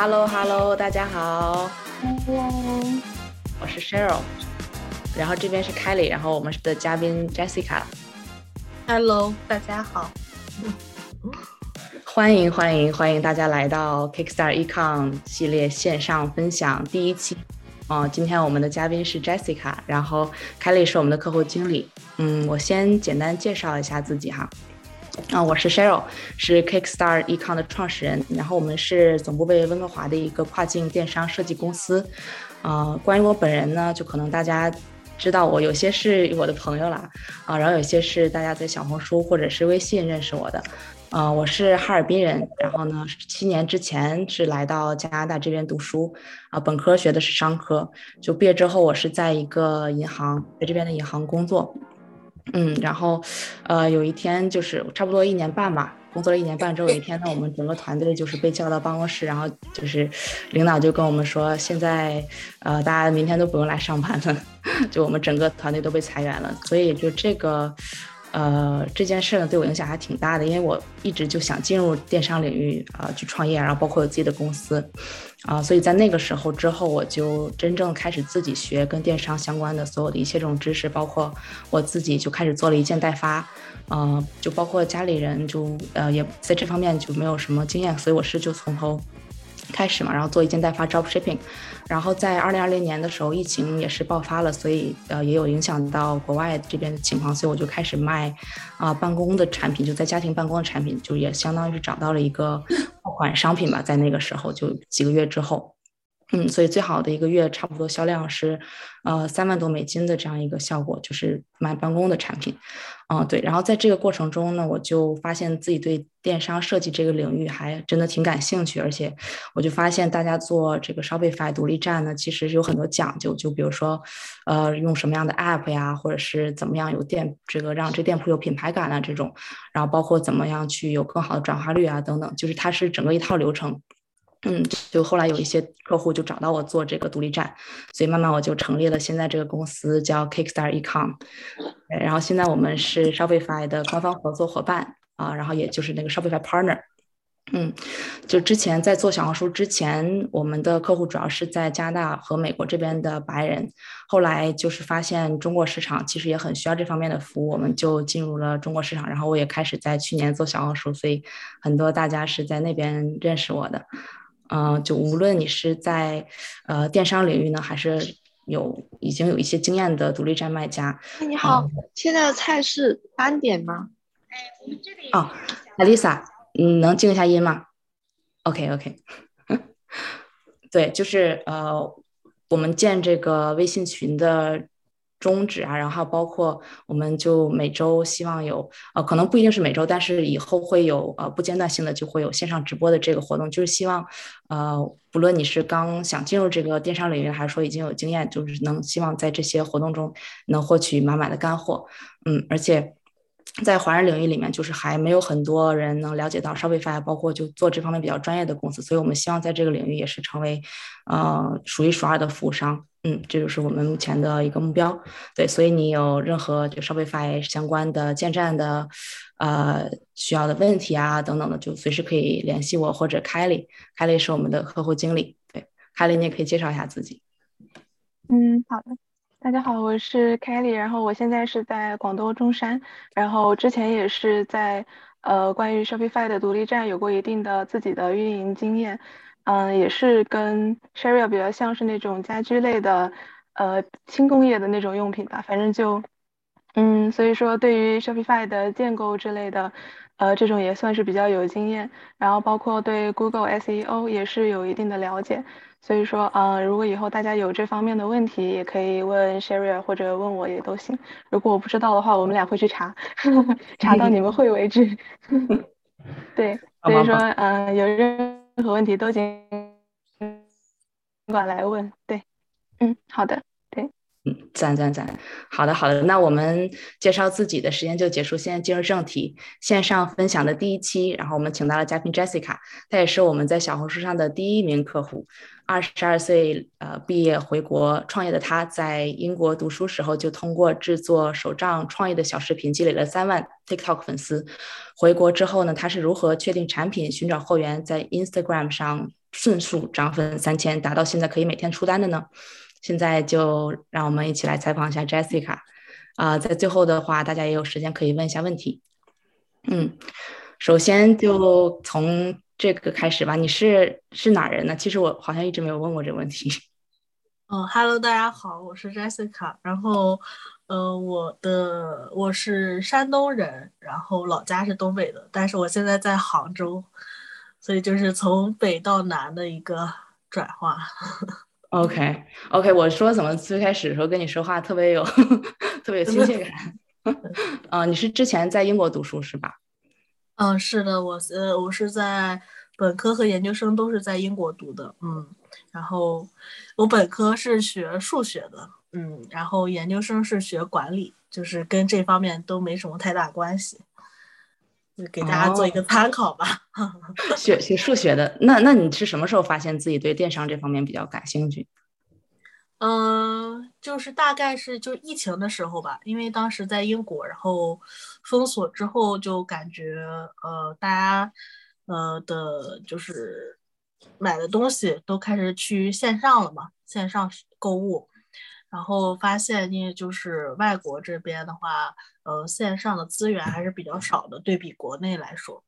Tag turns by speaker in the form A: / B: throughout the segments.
A: Hello Hello，大家好。
B: Hello，
A: 我是 Cheryl，然后这边是 Kelly，然后我们的嘉宾 Jessica。
B: Hello，大家好。
A: 欢迎欢迎欢迎大家来到 Kickstarter Econ 系列线上分享第一期。哦，今天我们的嘉宾是 Jessica，然后 Kelly 是我们的客户经理。嗯，我先简单介绍一下自己哈。啊，我是 Cheryl，是 Kickstar Econ 的创始人。然后我们是总部位于温哥华的一个跨境电商设计公司。啊，关于我本人呢，就可能大家知道我有些是我的朋友啦啊，然后有些是大家在小红书或者是微信认识我的。啊，我是哈尔滨人，然后呢，七年之前是来到加拿大这边读书，啊，本科学的是商科，就毕业之后我是在一个银行，在这边的银行工作。嗯，然后，呃，有一天就是差不多一年半吧，工作了一年半之后，有一天呢，我们整个团队就是被叫到办公室，然后就是领导就跟我们说，现在呃，大家明天都不用来上班了，就我们整个团队都被裁员了，所以就这个。呃，这件事呢对我影响还挺大的，因为我一直就想进入电商领域啊，去创业，然后包括有自己的公司，啊，所以在那个时候之后，我就真正开始自己学跟电商相关的所有的一切这种知识，包括我自己就开始做了一件代发，呃，就包括家里人就呃也在这方面就没有什么经验，所以我是就从头。开始嘛，然后做一件代发 drop shipping，然后在二零二零年的时候，疫情也是爆发了，所以呃也有影响到国外这边的情况，所以我就开始卖啊办公的产品，就在家庭办公的产品，就也相当于是找到了一个爆款商品吧，在那个时候就几个月之后。嗯，所以最好的一个月差不多销量是，呃，三万多美金的这样一个效果，就是卖办公的产品，嗯，对。然后在这个过程中呢，我就发现自己对电商设计这个领域还真的挺感兴趣，而且我就发现大家做这个 Shopify 独立站呢，其实有很多讲究，就比如说，呃，用什么样的 App 呀，或者是怎么样有店这个让这店铺有品牌感啊这种，然后包括怎么样去有更好的转化率啊等等，就是它是整个一套流程。嗯，就后来有一些客户就找到我做这个独立站，所以慢慢我就成立了现在这个公司叫 Kickstar Ecom，然后现在我们是 Shopify 的官方合作伙伴啊，然后也就是那个 Shopify Partner。嗯，就之前在做小红书之前，我们的客户主要是在加拿大和美国这边的白人。后来就是发现中国市场其实也很需要这方面的服务，我们就进入了中国市场。然后我也开始在去年做小红书，所以很多大家是在那边认识我的。嗯，就无论你是在呃电商领域呢，还是有已经有一些经验的独立站卖家。
B: 你好，现在的菜是单点吗？哎，我们
A: 这里哦，Alisa，嗯，能静一下音吗？OK OK，对，就是呃，我们建这个微信群的。宗旨啊，然后包括我们就每周希望有呃，可能不一定是每周，但是以后会有呃不间断性的就会有线上直播的这个活动，就是希望呃，不论你是刚想进入这个电商领域，还是说已经有经验，就是能希望在这些活动中能获取满满的干货，嗯，而且。在华人领域里面，就是还没有很多人能了解到 Shopify，包括就做这方面比较专业的公司，所以我们希望在这个领域也是成为，呃，数一数二的服务商。嗯，这就是我们目前的一个目标。对，所以你有任何就 Shopify 相关的建站的，呃，需要的问题啊等等的，就随时可以联系我或者 Kelly，Kelly 是我们的客户经理。对，Kelly 你也可以介绍一下自己。
C: 嗯，好的。大家好，我是 Kelly，然后我现在是在广东中山，然后之前也是在呃关于 Shopify 的独立站有过一定的自己的运营经验，嗯，也是跟 Sherry 比较像是那种家居类的呃轻工业的那种用品吧，反正就嗯，所以说对于 Shopify 的建构之类的。呃，这种也算是比较有经验，然后包括对 Google SEO 也是有一定的了解，所以说，呃，如果以后大家有这方面的问题，也可以问 Sherry 或者问我也都行。如果我不知道的话，我们俩会去查，查到你们会为止。对，所以说，嗯，有任任何问题都尽管来问。对，嗯，好的。
A: 对，嗯赞赞赞，好的好的，那我们介绍自己的时间就结束，现在进入正题，线上分享的第一期，然后我们请到了嘉宾 Jessica，她也是我们在小红书上的第一名客户，二十二岁呃毕业回国创业的他，在英国读书时候就通过制作手账创业的小视频积累了三万 TikTok 粉丝，回国之后呢，他是如何确定产品、寻找货源，在 Instagram 上。迅速涨粉三千，达到现在可以每天出单的呢？现在就让我们一起来采访一下 Jessica。啊，在最后的话，大家也有时间可以问一下问题。嗯，首先就从这个开始吧。你是是哪人呢？其实我好像一直没有问过这个问题。
D: 嗯哈喽，大家好，我是 Jessica。然后，呃，我的我是山东人，然后老家是东北的，但是我现在在杭州，所以就是从北到南的一个转化。
A: OK，OK，我说怎么最开始的时候跟你说话特别有 特别有亲切感？嗯，你是之前在英国读书是吧？
D: 嗯，是的，我呃，我是在本科和研究生都是在英国读的，嗯，然后我本科是学数学的，嗯，然后研究生是学管理，就是跟这方面都没什么太大关系。给大家做一个参考吧。
A: 学学数学的，那那你是什么时候发现自己对电商这方面比较感兴趣？
D: 嗯，就是大概是就疫情的时候吧，因为当时在英国，然后封锁之后就感觉呃大家呃的就是买的东西都开始去线上了嘛，线上购物。然后发现，因为就是外国这边的话，呃，线上的资源还是比较少的，对比国内来说，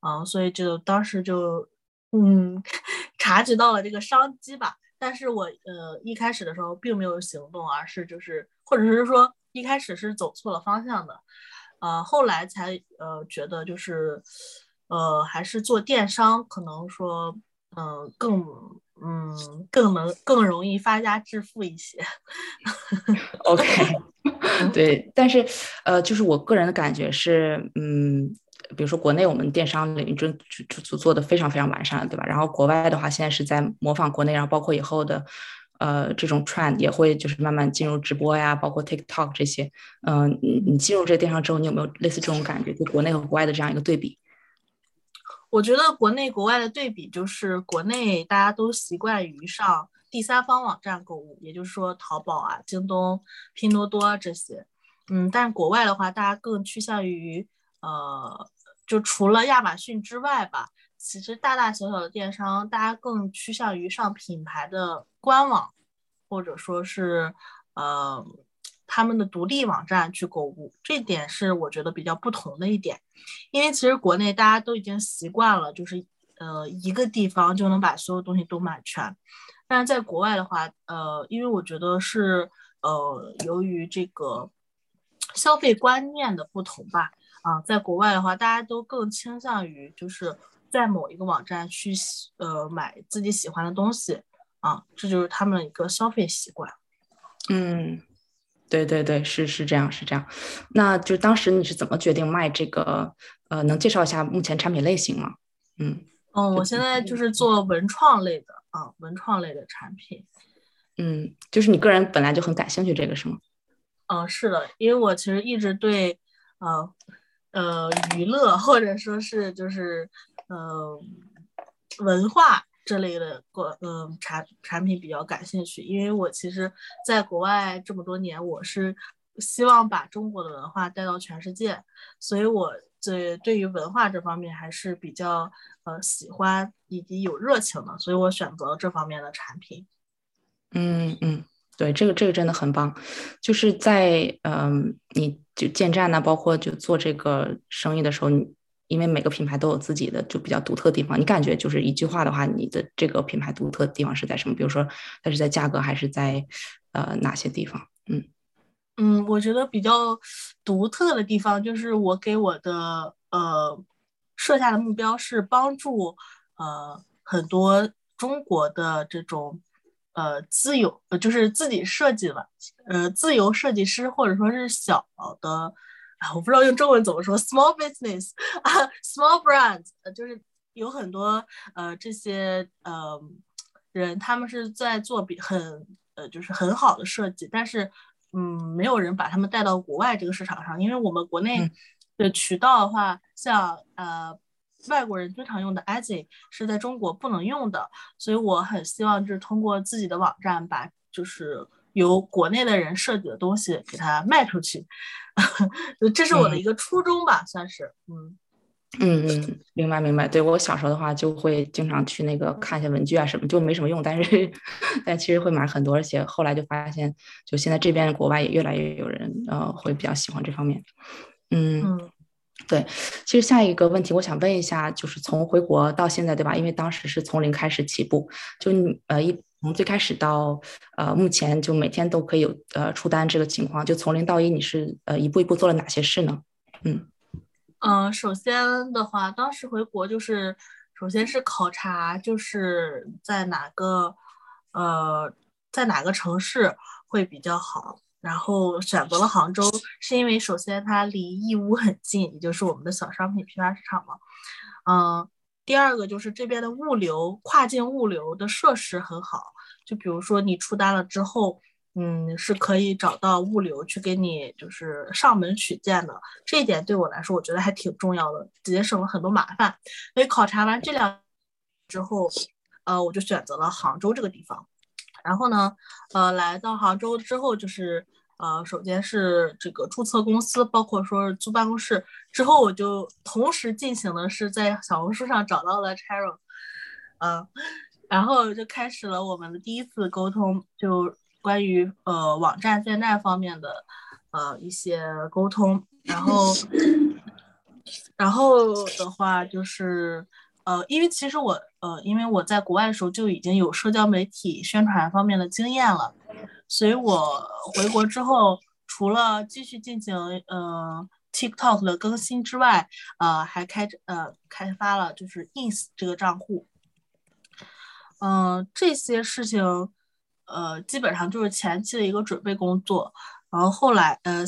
D: 嗯，所以就当时就，嗯，察觉到了这个商机吧。但是我呃一开始的时候并没有行动，而是就是或者是说一开始是走错了方向的，呃，后来才呃觉得就是，呃，还是做电商可能说，嗯，更。嗯，更能更容易发家致富一些。
A: OK，对，但是呃，就是我个人的感觉是，嗯，比如说国内我们电商领域就就就做的非常非常完善了，对吧？然后国外的话，现在是在模仿国内，然后包括以后的呃这种 trend 也会就是慢慢进入直播呀，包括 TikTok 这些。嗯，你你进入这个电商之后，你有没有类似这种感觉？就国内和国外的这样一个对比？
D: 我觉得国内国外的对比就是，国内大家都习惯于上第三方网站购物，也就是说淘宝啊、京东、拼多多这些。嗯，但是国外的话，大家更趋向于，呃，就除了亚马逊之外吧，其实大大小小的电商，大家更趋向于上品牌的官网，或者说是，呃。他们的独立网站去购物，这点是我觉得比较不同的一点，因为其实国内大家都已经习惯了，就是呃一个地方就能把所有东西都买全，但是在国外的话，呃，因为我觉得是呃由于这个消费观念的不同吧，啊，在国外的话，大家都更倾向于就是在某一个网站去呃买自己喜欢的东西，啊，这就是他们一个消费习惯，
A: 嗯。对对对，是是这样是这样，那就当时你是怎么决定卖这个？呃，能介绍一下目前产品类型吗？
D: 嗯，嗯，我现在就是做文创类的啊，文创类的产品。
A: 嗯，就是你个人本来就很感兴趣这个是吗？
D: 嗯，是的，因为我其实一直对呃呃娱乐或者说是就是呃文化。这类的过嗯产产品比较感兴趣，因为我其实在国外这么多年，我是希望把中国的文化带到全世界，所以我对对于文化这方面还是比较呃喜欢以及有热情的，所以我选择了这方面的产品。
A: 嗯嗯，对，这个这个真的很棒，就是在嗯你就建站呢，包括就做这个生意的时候，你。因为每个品牌都有自己的就比较独特的地方，你感觉就是一句话的话，你的这个品牌独特的地方是在什么？比如说它是在价格，还是在呃哪些地方？
D: 嗯嗯，我觉得比较独特的地方就是我给我的呃设下的目标是帮助呃很多中国的这种呃自由呃就是自己设计了呃自由设计师或者说是小的。啊，我不知道用中文怎么说，small business 啊，small brands，，就是有很多呃这些呃人，他们是在做比很呃就是很好的设计，但是嗯，没有人把他们带到国外这个市场上，因为我们国内的渠道的话，像呃外国人经常用的 a z i 是在中国不能用的，所以我很希望就是通过自己的网站把就是。由国内的人设计的东西给它卖出去，这是我的一个初衷吧，算是。嗯
A: 嗯嗯，明白明白。对我小时候的话，就会经常去那个看一些文具啊什么，就没什么用，但是但其实会买很多，而且后来就发现，就现在这边国外也越来越有人呃会比较喜欢这方面。嗯，对。其实下一个问题，我想问一下，就是从回国到现在，对吧？因为当时是从零开始起步，就你呃一从最开始到呃目前，就每天都可以有呃出单这个情况，就从零到一，你是呃一步一步做了哪些事呢？嗯。
D: 嗯，首先的话，当时回国就是，首先是考察，就是在哪个，呃，在哪个城市会比较好，然后选择了杭州，是因为首先它离义乌很近，也就是我们的小商品批发市场嘛。嗯，第二个就是这边的物流，跨境物流的设施很好，就比如说你出单了之后。嗯，是可以找到物流去给你，就是上门取件的。这一点对我来说，我觉得还挺重要的，节省了很多麻烦。所以考察完这两之后，呃，我就选择了杭州这个地方。然后呢，呃，来到杭州之后，就是呃，首先是这个注册公司，包括说是租办公室。之后我就同时进行的是在小红书上找到了 Cheryl，嗯，然后就开始了我们的第一次沟通，就。关于呃网站建站方面的呃一些沟通，然后 然后的话就是呃因为其实我呃因为我在国外的时候就已经有社交媒体宣传方面的经验了，所以我回国之后除了继续进行呃 TikTok 的更新之外，呃还开呃开发了就是 Ins 这个账户，嗯这些事情。呃，基本上就是前期的一个准备工作，然后后来，呃，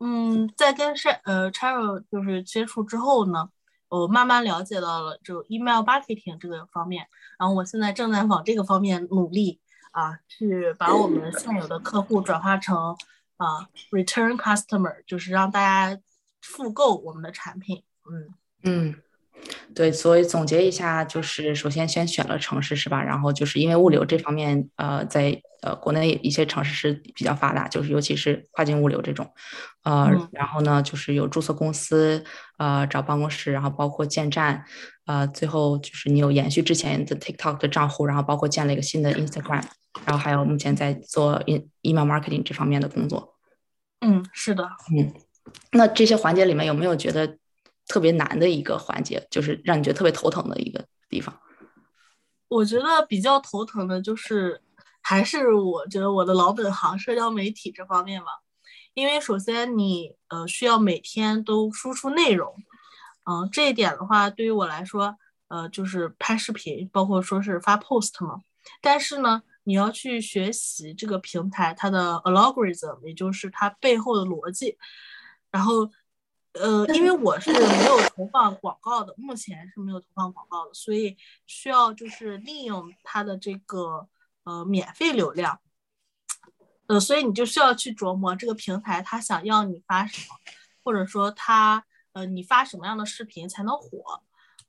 D: 嗯，在跟 Ch 呃 Charo 就是接触之后呢，我慢慢了解到了就 email marketing 这个方面，然后我现在正在往这个方面努力啊，去把我们现有的客户转化成啊 return customer，就是让大家复购我们的产品，
A: 嗯嗯。对，所以总结一下，就是首先先选了城市是吧？然后就是因为物流这方面，呃，在呃国内一些城市是比较发达，就是尤其是跨境物流这种，呃，然后呢就是有注册公司，呃，找办公室，然后包括建站，呃，最后就是你有延续之前的 TikTok 的账户，然后包括建了一个新的 Instagram，然后还有目前在做 email marketing 这方面的工作。
D: 嗯，是的，
A: 嗯，那这些环节里面有没有觉得？特别难的一个环节，就是让你觉得特别头疼的一个地方。
D: 我觉得比较头疼的就是，还是我觉得我的老本行社交媒体这方面吧。因为首先你呃需要每天都输出内容，嗯，这一点的话对于我来说，呃，就是拍视频，包括说是发 post 嘛。但是呢，你要去学习这个平台它的 algorithm，也就是它背后的逻辑，然后。呃，因为我是没有投放广告的，目前是没有投放广告的，所以需要就是利用它的这个呃免费流量，呃，所以你就需要去琢磨这个平台它想要你发什么，或者说它呃你发什么样的视频才能火，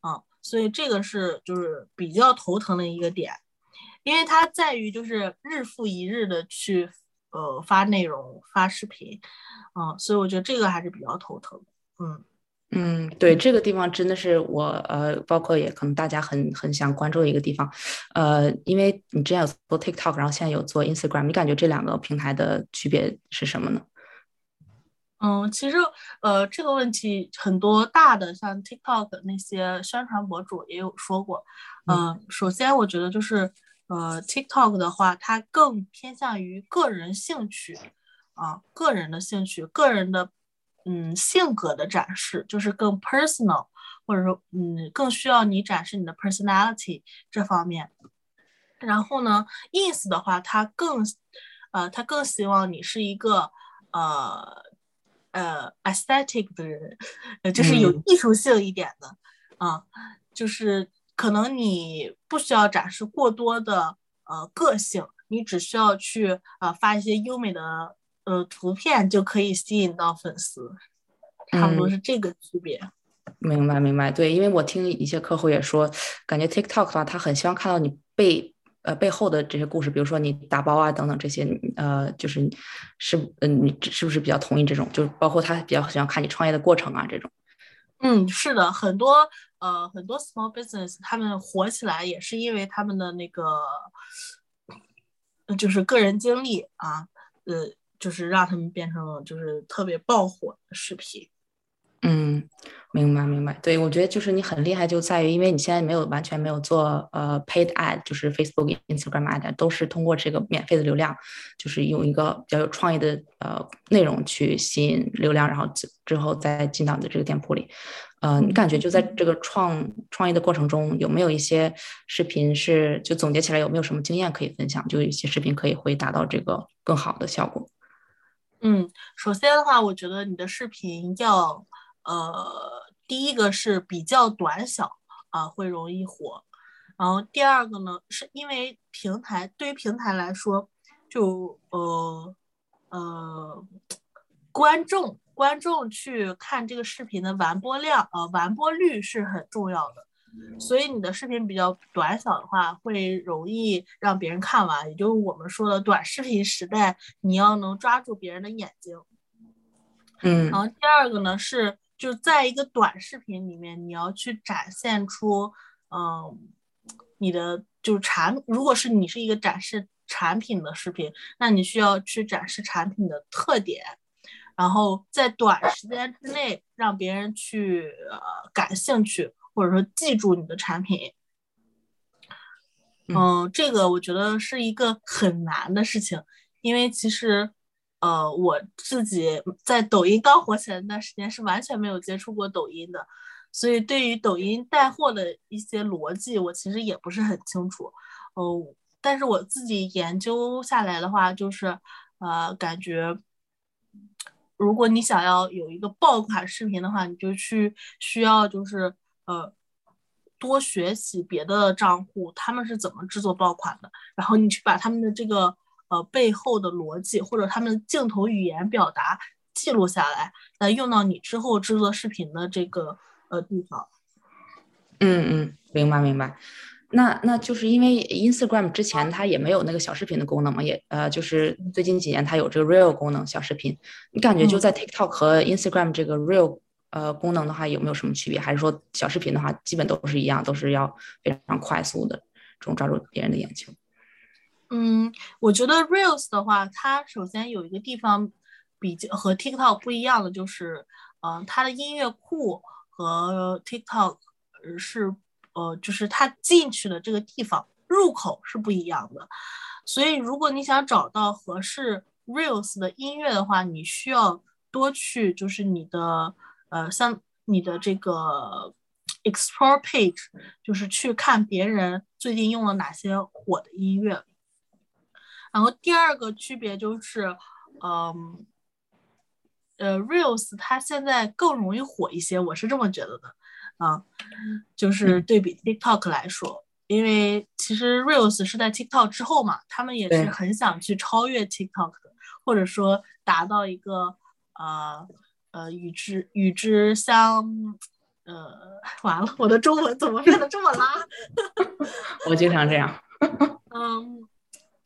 D: 嗯，所以这个是就是比较头疼的一个点，因为它在于就是日复一日的去呃发内容发视频，嗯，所以我觉得这个还是比较头疼。嗯
A: 嗯，对，这个地方真的是我呃，包括也可能大家很很想关注的一个地方，呃，因为你之前有做 TikTok，然后现在有做 Instagram，你感觉这两个平台的区别是什么呢？
D: 嗯，其实呃这个问题很多大的像 TikTok 那些宣传博主也有说过，嗯，首先我觉得就是呃 TikTok 的话，它更偏向于个人兴趣啊，个人的兴趣，个人的。嗯，性格的展示就是更 personal，或者说，嗯，更需要你展示你的 personality 这方面。然后呢，ins 的话，它更，呃，它更希望你是一个，呃，呃，aesthetic 的人，呃，就是有艺术性一点的，啊，就是可能你不需要展示过多的，呃，个性，你只需要去，呃，发一些优美的。呃，图片就可以吸引到粉丝，差不多是这个区别。
A: 明白，明白。对，因为我听一些客户也说，感觉 TikTok 的话，他很希望看到你背呃背后的这些故事，比如说你打包啊等等这些，呃，就是是嗯，你是不是比较同意这种？就是包括他比较喜欢看你创业的过程啊这种。
D: 嗯，是的，很多呃很多 small business 他们火起来也是因为他们的那个，就是个人经历啊，呃，就是让他们变成了就是特别爆火的视频。
A: 嗯，明白明白。对，我觉得就是你很厉害，就在于因为你现在没有完全没有做呃 paid ad，就是 Facebook、Instagram ad，都是通过这个免费的流量，就是用一个比较有创意的呃内容去吸引流量，然后之之后再进到你的这个店铺里。呃，你感觉就在这个创创意的过程中，有没有一些视频是就总结起来有没有什么经验可以分享？就有一些视频可以会达到这个更好的效果。
D: 嗯，首先的话，我觉得你的视频要。呃，第一个是比较短小啊，会容易火。然后第二个呢，是因为平台对于平台来说，就呃呃，观众观众去看这个视频的完播量呃完播率是很重要的。所以你的视频比较短小的话，会容易让别人看完，也就是我们说的短视频时代，你要能抓住别人的眼睛。
A: 嗯。
D: 然后第二个呢是。就在一个短视频里面，你要去展现出，嗯，你的就是产，如果是你是一个展示产品的视频，那你需要去展示产品的特点，然后在短时间之内让别人去呃感兴趣，或者说记住你的产品。嗯，这个我觉得是一个很难的事情，因为其实。呃，我自己在抖音刚火起来那段时间是完全没有接触过抖音的，所以对于抖音带货的一些逻辑，我其实也不是很清楚。哦，但是我自己研究下来的话，就是呃，感觉如果你想要有一个爆款视频的话，你就去需要就是呃多学习别的账户他们是怎么制作爆款的，然后你去把他们的这个。呃，背后的逻辑或者他们镜头语言表达记录下来，来用到你之后制作视频的这个呃地方。
A: 嗯嗯，明白明白。那那就是因为 Instagram 之前它也没有那个小视频的功能嘛，也呃就是最近几年它有这个 Real 功能小视频。你感觉就在 TikTok 和 Instagram 这个 Real 呃功能的话，有没有什么区别？还是说小视频的话基本都是一样，都是要非常快速的这种抓住别人的眼球？
D: 嗯，我觉得 Reels 的话，它首先有一个地方比较和 TikTok 不一样的，就是，嗯，它的音乐库和 TikTok 是，呃，就是它进去的这个地方入口是不一样的。所以，如果你想找到合适 Reels 的音乐的话，你需要多去就是你的，呃，像你的这个 Explore Page，就是去看别人最近用了哪些火的音乐。然后第二个区别就是，嗯，呃，Reels 它现在更容易火一些，我是这么觉得的，啊，就是对比 TikTok 来说，因为其实 Reels 是在 TikTok 之后嘛，他们也是很想去超越 TikTok 的，或者说达到一个呃呃与之与之相，呃，完了，我的中文怎么变得这么拉？
A: 我经常这样，
D: 嗯。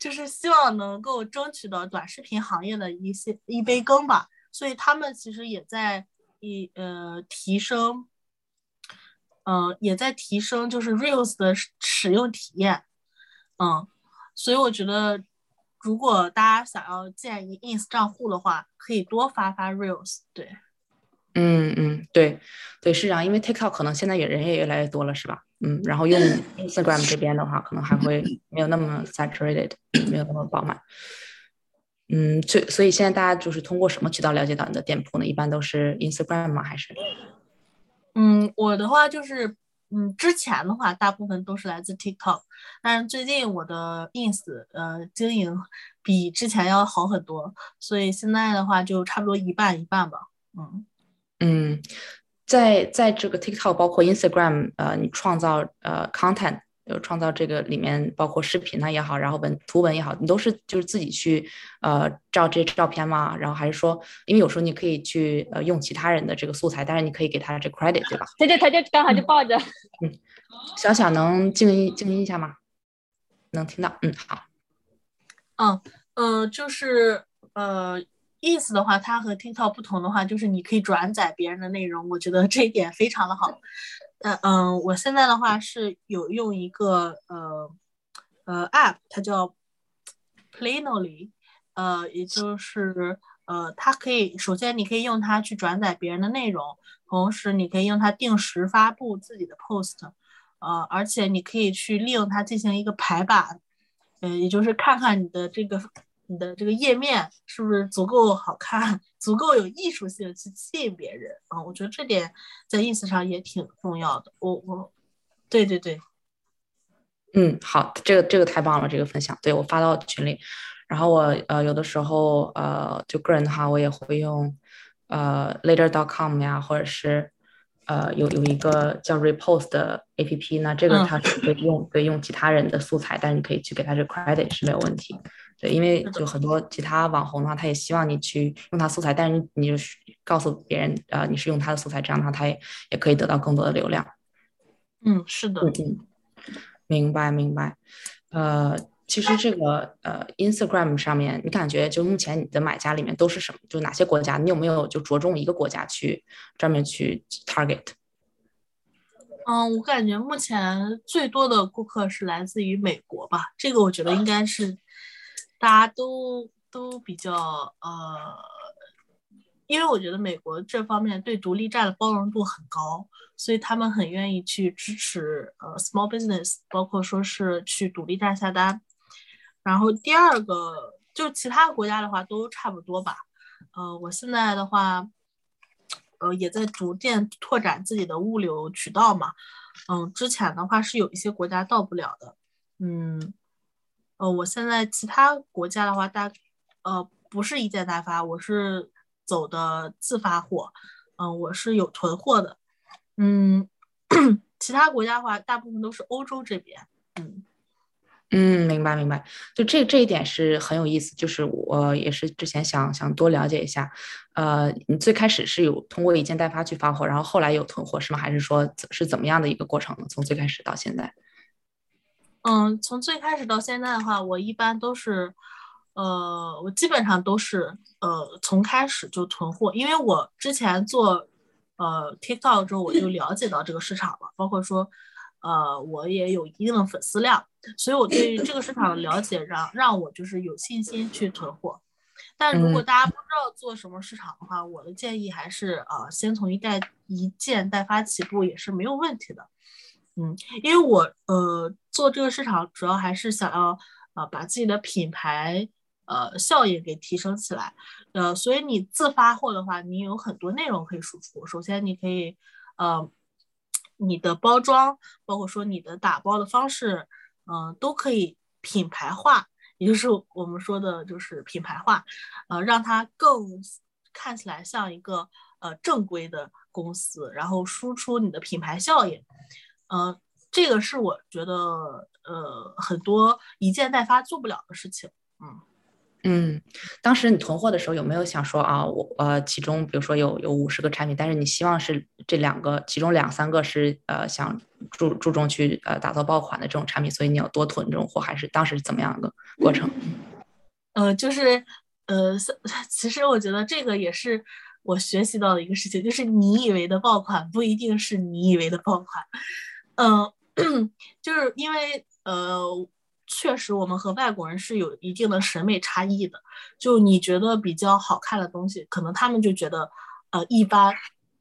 D: 就是希望能够争取到短视频行业的一些一杯羹吧，所以他们其实也在一呃提升，嗯，也在提升就是 Reels 的使用体验，嗯，所以我觉得如果大家想要建一 Ins 账户的话，可以多发发 Reels，对。
A: 嗯嗯，对，对，是这样，因为 TikTok 可能现在也人也越来越多了，是吧？嗯，然后用 Instagram 这边的话，可能还会没有那么 saturated，没有那么饱满。嗯，所所以现在大家就是通过什么渠道了解到你的店铺呢？一般都是 Instagram 吗？还是？
D: 嗯，我的话就是，嗯，之前的话大部分都是来自 TikTok，但是最近我的 Ins 呃经营比之前要好很多，所以现在的话就差不多一半一半吧，嗯。
A: 嗯，在在这个 TikTok 包括 Instagram，呃，你创造呃 content，就创造这个里面包括视频呢也好，然后文图文也好，你都是就是自己去呃照这照片吗？然后还是说，因为有时候你可以去呃用其他人的这个素材，但是你可以给他这 credit，对吧？
E: 他就，他就刚好就抱着。
A: 嗯，小小能静音静音一下吗？能听到？嗯，好。
D: 嗯呃，就是呃。意思的话，它和 TikTok 不同的话，就是你可以转载别人的内容，我觉得这一点非常的好。嗯嗯，我现在的话是有用一个呃呃 app，它叫 Planoly，呃，也就是呃，它可以首先你可以用它去转载别人的内容，同时你可以用它定时发布自己的 post，呃，而且你可以去利用它进行一个排版，嗯，也就是看看你的这个你的这个页面是不是足够好看。足够有艺术性去吸引别人啊，我觉得这点在 ins 上也挺重要的。我我，对对对，
A: 嗯，好，这个这个太棒了，这个分享，对我发到群里。然后我呃有的时候呃就个人的话，我也会用呃 later.com 呀，或者是呃有有一个叫 repost 的 app，那这个它是可以用可以用其他人的素材，但是你可以去给它这 credit 是没有问题。对，因为就很多其他网红的话，他也希望你去用他素材，但是你就是告诉别人，呃，你是用他的素材，这样的话他也也可以得到更多的流量。
D: 嗯，是的，
A: 嗯，明白明白。呃，其实这个呃，Instagram 上面，你感觉就目前你的买家里面都是什么？就哪些国家？你有没有就着重一个国家去专门去 target？
D: 嗯，我感觉目前最多的顾客是来自于美国吧，这个我觉得应该是。大家都都比较呃，因为我觉得美国这方面对独立站的包容度很高，所以他们很愿意去支持呃 small business，包括说是去独立站下单。然后第二个就其他国家的话都差不多吧。呃，我现在的话，呃也在逐渐拓展自己的物流渠道嘛。嗯，之前的话是有一些国家到不了的。嗯。呃，我现在其他国家的话，大，呃，不是一件代发，我是走的自发货，嗯，我是有囤货的，嗯，其他国家的话，大部分都是欧洲这边，嗯，
A: 嗯，明白明白，就这这一点是很有意思，就是我也是之前想想多了解一下，呃，你最开始是有通过一件代发去发货，然后后来有囤货是吗？还是说是怎么样的一个过程呢？从最开始到现在？
D: 嗯，从最开始到现在的话，我一般都是，呃，我基本上都是，呃，从开始就囤货，因为我之前做，呃，TikTok 之后，我就了解到这个市场了，包括说，呃，我也有一定的粉丝量，所以我对这个市场的了解让让我就是有信心去囤货。但如果大家不知道做什么市场的话，我的建议还是，呃，先从一代一件代发起步也是没有问题的。嗯，因为我呃做这个市场主要还是想要呃把自己的品牌呃效应给提升起来，呃，所以你自发货的话，你有很多内容可以输出。首先你可以呃你的包装，包括说你的打包的方式，嗯，都可以品牌化，也就是我们说的就是品牌化，呃，让它更看起来像一个呃正规的公司，然后输出你的品牌效应。嗯，这个是我觉得，呃，很多一件代发做不了的事情。嗯
A: 嗯，当时你囤货的时候有没有想说啊，我呃，其中比如说有有五十个产品，但是你希望是这两个，其中两三个是呃想注注重去呃打造爆款的这种产品，所以你要多囤这种货，还是当时怎么样的过程？
D: 呃，就是呃，其实我觉得这个也是我学习到的一个事情，就是你以为的爆款不一定是你以为的爆款。嗯，就是因为呃，确实我们和外国人是有一定的审美差异的。就你觉得比较好看的东西，可能他们就觉得呃一般。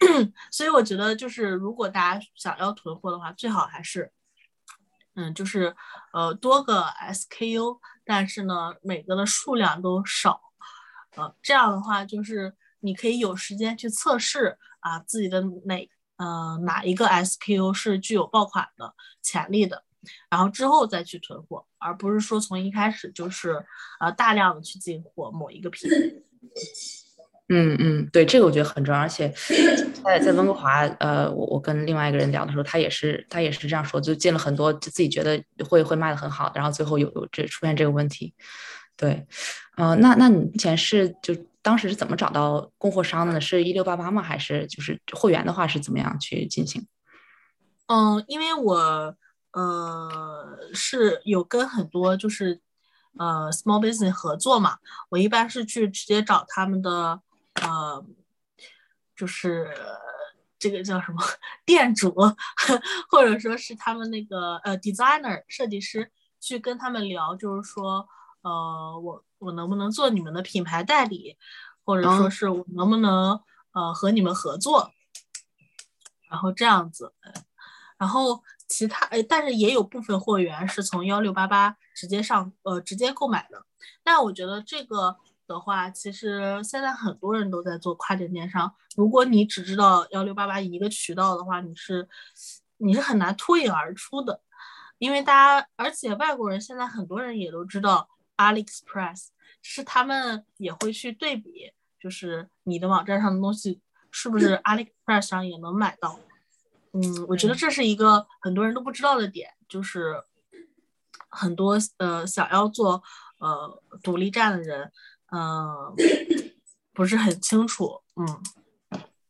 D: 所以我觉得，就是如果大家想要囤货的话，最好还是嗯，就是呃多个 SKU，但是呢每个的数量都少。呃，这样的话就是你可以有时间去测试啊自己的哪。嗯，哪一个 SKU 是具有爆款的潜力的，然后之后再去囤货，而不是说从一开始就是呃大量的去进货某一个品。
A: 嗯嗯，对，这个我觉得很重要，而且 在在温哥华，呃，我我跟另外一个人聊的时候，他也是他也是这样说，就进了很多，就自己觉得会会卖的很好，然后最后有有这出现这个问题。对，呃，那那你目前是就。当时是怎么找到供货商的呢？是一六八八吗？还是就是会员的话是怎么样去进行？
D: 嗯，因为我呃是有跟很多就是呃 small business 合作嘛，我一般是去直接找他们的呃，就是这个叫什么店主，或者说是他们那个呃 designer 设计师，去跟他们聊，就是说呃我我能不能做你们的品牌代理，或者说是我能不能呃和你们合作，然后这样子，然后。其他哎，但是也有部分货源是从幺六八八直接上呃直接购买的。但我觉得这个的话，其实现在很多人都在做跨境电商。如果你只知道幺六八八一个渠道的话，你是你是很难脱颖而出的，因为大家而且外国人现在很多人也都知道 AliExpress，是他们也会去对比，就是你的网站上的东西是不是 AliExpress 上也能买到。嗯，我觉得这是一个很多人都不知道的点，就是很多呃想要做呃独立站的人，嗯，不是很清楚。嗯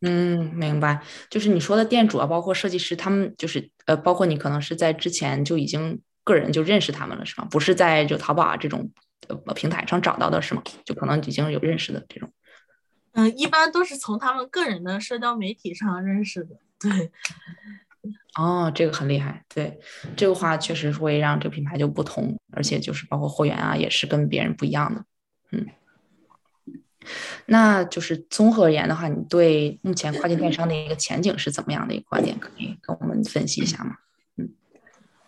A: 嗯，明白。就是你说的店主啊，包括设计师，他们就是呃，包括你可能是在之前就已经个人就认识他们了，是吗？不是在就淘宝啊这种呃平台上找到的是吗？就可能已经有认识的这种。
D: 嗯，一般都是从他们个人的社交媒体上认识的。对，
A: 哦，这个很厉害。对，这个话确实会让这个品牌就不同，而且就是包括货源啊，也是跟别人不一样的。嗯，那就是综合而言的话，你对目前跨境电商的一个前景是怎么样的一个观点？可以跟我们分析一下吗？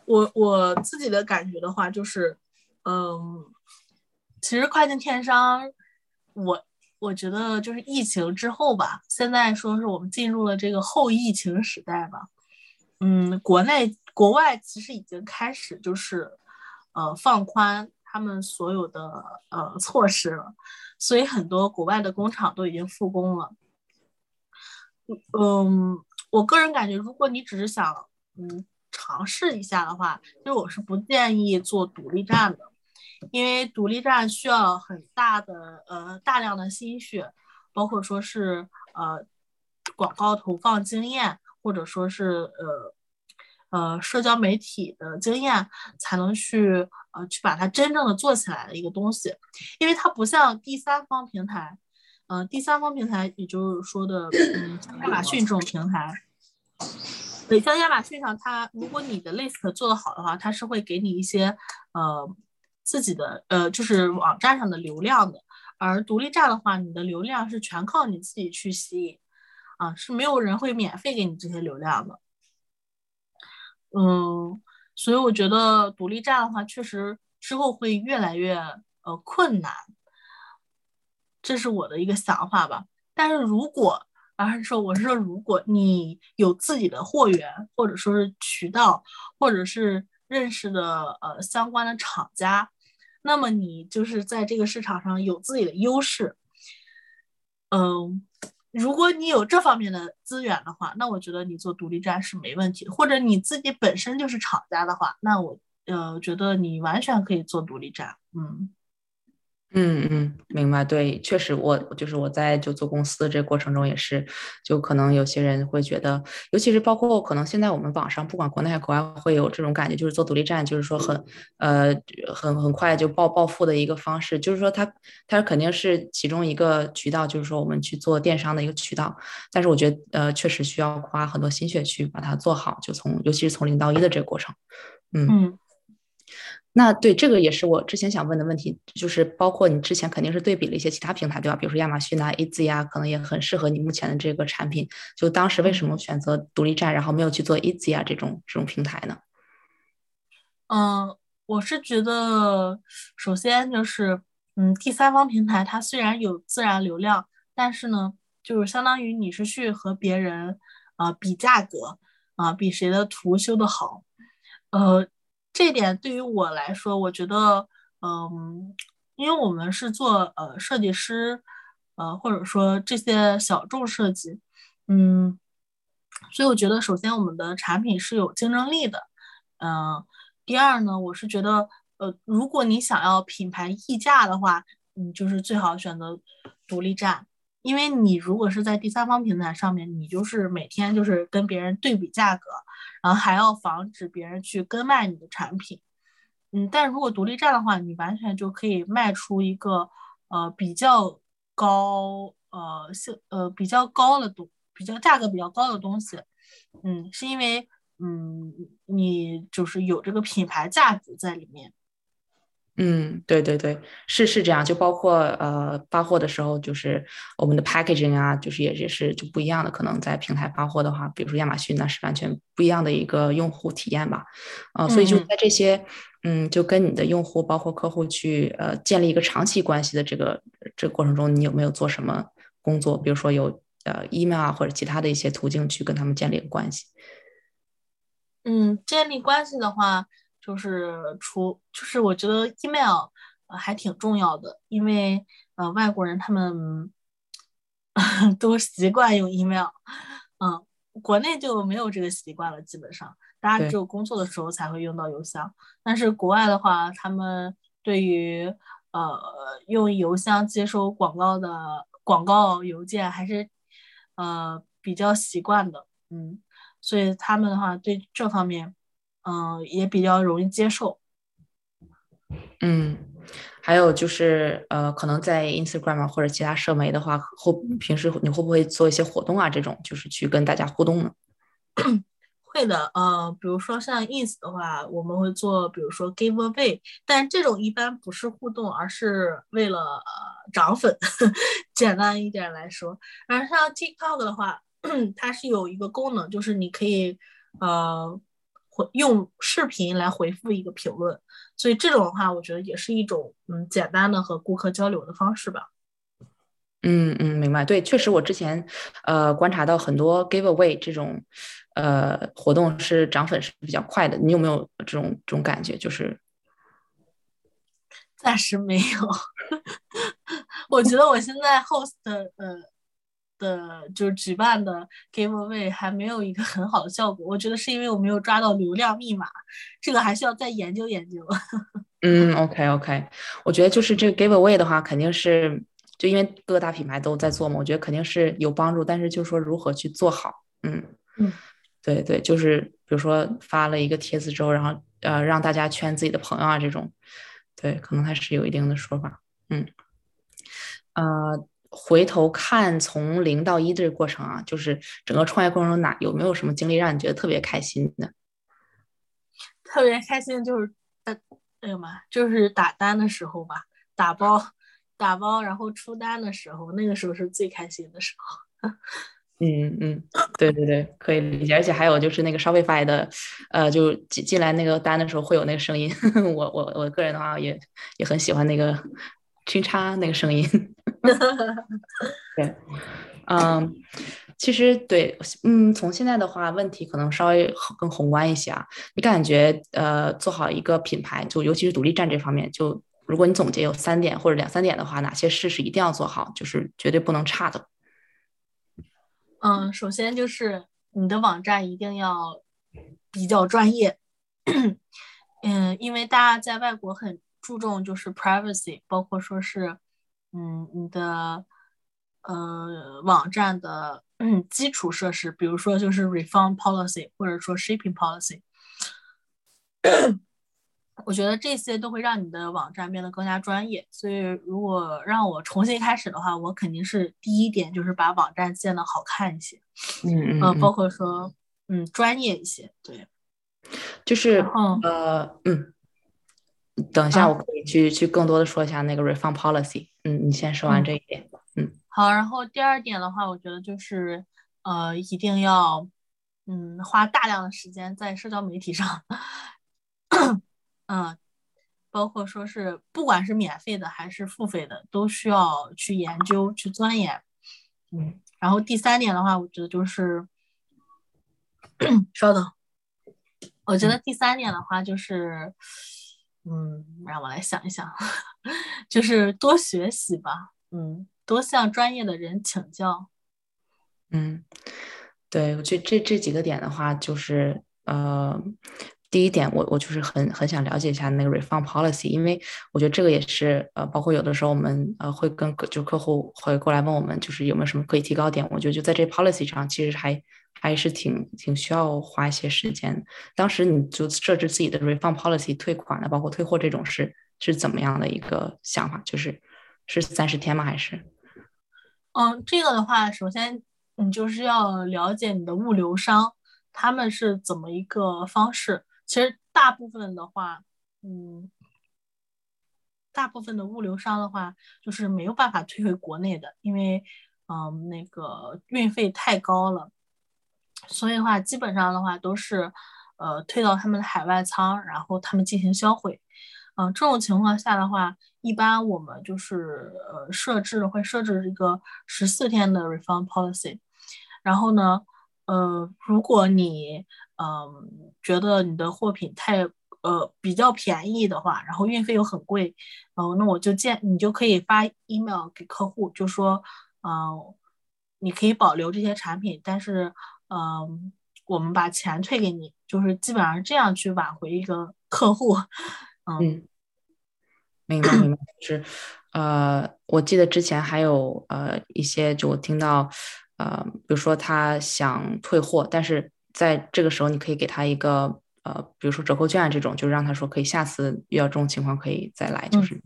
D: 我我自己的感觉的话，就是，嗯，其实跨境电商，我。我觉得就是疫情之后吧，现在说是我们进入了这个后疫情时代吧。嗯，国内国外其实已经开始就是，呃，放宽他们所有的呃措施了，所以很多国外的工厂都已经复工了。嗯，我个人感觉，如果你只是想嗯尝试一下的话，其实我是不建议做独立站的。因为独立站需要很大的呃大量的心血，包括说是呃广告投放经验，或者说是呃呃社交媒体的经验，才能去呃去把它真正的做起来的一个东西。因为它不像第三方平台，呃第三方平台，也就是说的嗯亚马逊这种平台，对，像亚马逊上，它如果你的 list 做得好的话，它是会给你一些呃。自己的呃，就是网站上的流量的，而独立站的话，你的流量是全靠你自己去吸引，啊，是没有人会免费给你这些流量的。嗯，所以我觉得独立站的话，确实之后会越来越呃困难，这是我的一个想法吧。但是如果，而是说我是说，如果你有自己的货源，或者说是渠道，或者是认识的呃相关的厂家，那么你就是在这个市场上有自己的优势。嗯，如果你有这方面的资源的话，那我觉得你做独立站是没问题的。或者你自己本身就是厂家的话，那我呃觉得你完全可以做独立站。嗯。
A: 嗯嗯，明白。对，确实，我就是我在就做公司这过程中也是，就可能有些人会觉得，尤其是包括可能现在我们网上不管国内还是国外会有这种感觉，就是做独立站，就是说很呃很很快就暴暴富的一个方式，就是说它它肯定是其中一个渠道，就是说我们去做电商的一个渠道，但是我觉得呃确实需要花很多心血去把它做好，就从尤其是从零到一的这个过程，
D: 嗯。
A: 那对这个也是我之前想问的问题，就是包括你之前肯定是对比了一些其他平台，对吧？比如说亚马逊啊、AZ 啊，可能也很适合你目前的这个产品。就当时为什么选择独立站，然后没有去做 AZ 啊这种这种平台呢？
D: 嗯，我是觉得，首先就是，嗯，第三方平台它虽然有自然流量，但是呢，就是相当于你是去和别人啊比价格啊，比谁的图修的好，呃。这点对于我来说，我觉得，嗯，因为我们是做呃设计师，呃或者说这些小众设计，嗯，所以我觉得首先我们的产品是有竞争力的，嗯，第二呢，我是觉得，呃，如果你想要品牌溢价的话，你就是最好选择独立站。因为你如果是在第三方平台上面，你就是每天就是跟别人对比价格，然后还要防止别人去跟卖你的产品，嗯，但如果独立站的话，你完全就可以卖出一个呃比较高呃性呃比较高的东比较价格比较高的东西，嗯，是因为嗯你就是有这个品牌价值在里面。
A: 嗯，对对对，是是这样，就包括呃发货的时候，就是我们的 packaging 啊，就是也也是就不一样的。可能在平台发货的话，比如说亚马逊，那是完全不一样的一个用户体验吧。呃，所以就在这些，嗯，就跟你的用户包括客户去呃建立一个长期关系的这个这个过程中，你有没有做什么工作？比如说有呃 email 啊或者其他的一些途径去跟他们建立关系？
D: 嗯，建立关系的话。就是除就是我觉得 email 呃还挺重要的，因为呃外国人他们 都习惯用 email，嗯，国内就没有这个习惯了，基本上大家只有工作的时候才会用到邮箱。但是国外的话，他们对于呃用邮箱接收广告的广告邮件还是呃比较习惯的，嗯，所以他们的话对这方面。嗯，也比较容易接受。
A: 嗯，还有就是，呃，可能在 Instagram 或者其他社媒的话，后平时你会不会做一些活动啊？这种就是去跟大家互动呢？
D: 会的，呃，比如说像 Ins 的话，我们会做，比如说 Giveaway，但这种一般不是互动，而是为了呃涨粉。简单一点来说，然后像 TikTok 的话，它是有一个功能，就是你可以呃。用视频来回复一个评论，所以这种的话，我觉得也是一种嗯简单的和顾客交流的方式吧。
A: 嗯嗯，明白。对，确实我之前呃观察到很多 giveaway 这种呃活动是涨粉是比较快的。你有没有这种这种感觉？就是
D: 暂时没有。我觉得我现在 host 呃。的就是举办的 giveaway 还没有一个很好的效果，我觉得是因为我没有抓到流量密码，这个还需要再研究研究。
A: 嗯，OK OK，我觉得就是这个 giveaway 的话，肯定是就因为各大品牌都在做嘛，我觉得肯定是有帮助，但是就说如何去做好，
D: 嗯嗯，
A: 对对，就是比如说发了一个帖子之后，然后呃让大家圈自己的朋友啊这种，对，可能还是有一定的说法，嗯，呃。回头看从零到一这个过程啊，就是整个创业过程中哪有没有什么经历让你觉得特别开心的？
D: 特别开心就是，呃，哎呦妈，就是打单的时候吧，打包打包然后出单的时候，那个时候是最开心的时候。
A: 嗯嗯，对对对，可以理解。而且还有就是那个 Shopify 的，呃，就进进来那个单的时候会有那个声音。我我我个人的话也也很喜欢那个。清叉那个声音，对，嗯，其实对，嗯，从现在的话，问题可能稍微更宏观一些啊。你感觉，呃，做好一个品牌，就尤其是独立站这方面，就如果你总结有三点或者两三点的话，哪些事是一定要做好，就是绝对不能差的？
D: 嗯，首先就是你的网站一定要比较专业，嗯，因为大家在外国很。注重就是 privacy，包括说是，嗯，你的呃网站的基础设施，比如说就是 refund policy，或者说 shipping policy，我觉得这些都会让你的网站变得更加专业。所以如果让我重新开始的话，我肯定是第一点就是把网站建的好看一些，
A: 嗯
D: 嗯，包括说嗯专业一些，对，
A: 就是呃嗯。等一下，我可以去去更多的说一下那个 refund policy。嗯，你先说完这一点。嗯，
D: 好。然后第二点的话，我觉得就是呃，一定要嗯花大量的时间在社交媒体上。嗯，包括说是不管是免费的还是付费的，都需要去研究去钻研。嗯，然后第三点的话，我觉得就是 稍等，我觉得第三点的话就是。嗯，让我来想一想，就是多学习吧，嗯，多向专业的人请教。
A: 嗯，对，我觉得这这几个点的话，就是呃，第一点，我我就是很很想了解一下那个 refund policy，因为我觉得这个也是呃，包括有的时候我们呃会跟就客户会过来问我们，就是有没有什么可以提高点，我觉得就在这 policy 上其实还还是挺挺需要花一些时间。当时你就设置自己的 refund policy 退款的，包括退货这种是是怎么样的一个想法？就是是三十天吗？还是？
D: 嗯，这个的话，首先你就是要了解你的物流商他们是怎么一个方式。其实大部分的话，嗯。大部分的物流商的话，就是没有办法退回国内的，因为，嗯，那个运费太高了，所以的话，基本上的话都是，呃，退到他们的海外仓，然后他们进行销毁。嗯，这种情况下的话，一般我们就是呃设置会设置一个十四天的 refund policy，然后呢，呃，如果你嗯觉得你的货品太呃，比较便宜的话，然后运费又很贵，嗯，那我就建你就可以发 email 给客户，就说，嗯，你可以保留这些产品，但是，嗯，我们把钱退给你，就是基本上这样去挽回一个客户，
A: 嗯，明白明白，就是，呃，我记得之前还有呃一些，就我听到，呃，比如说他想退货，但是在这个时候你可以给他一个。呃，比如说折扣券这种，就让他说可以下次遇到这种情况可以再来，就是，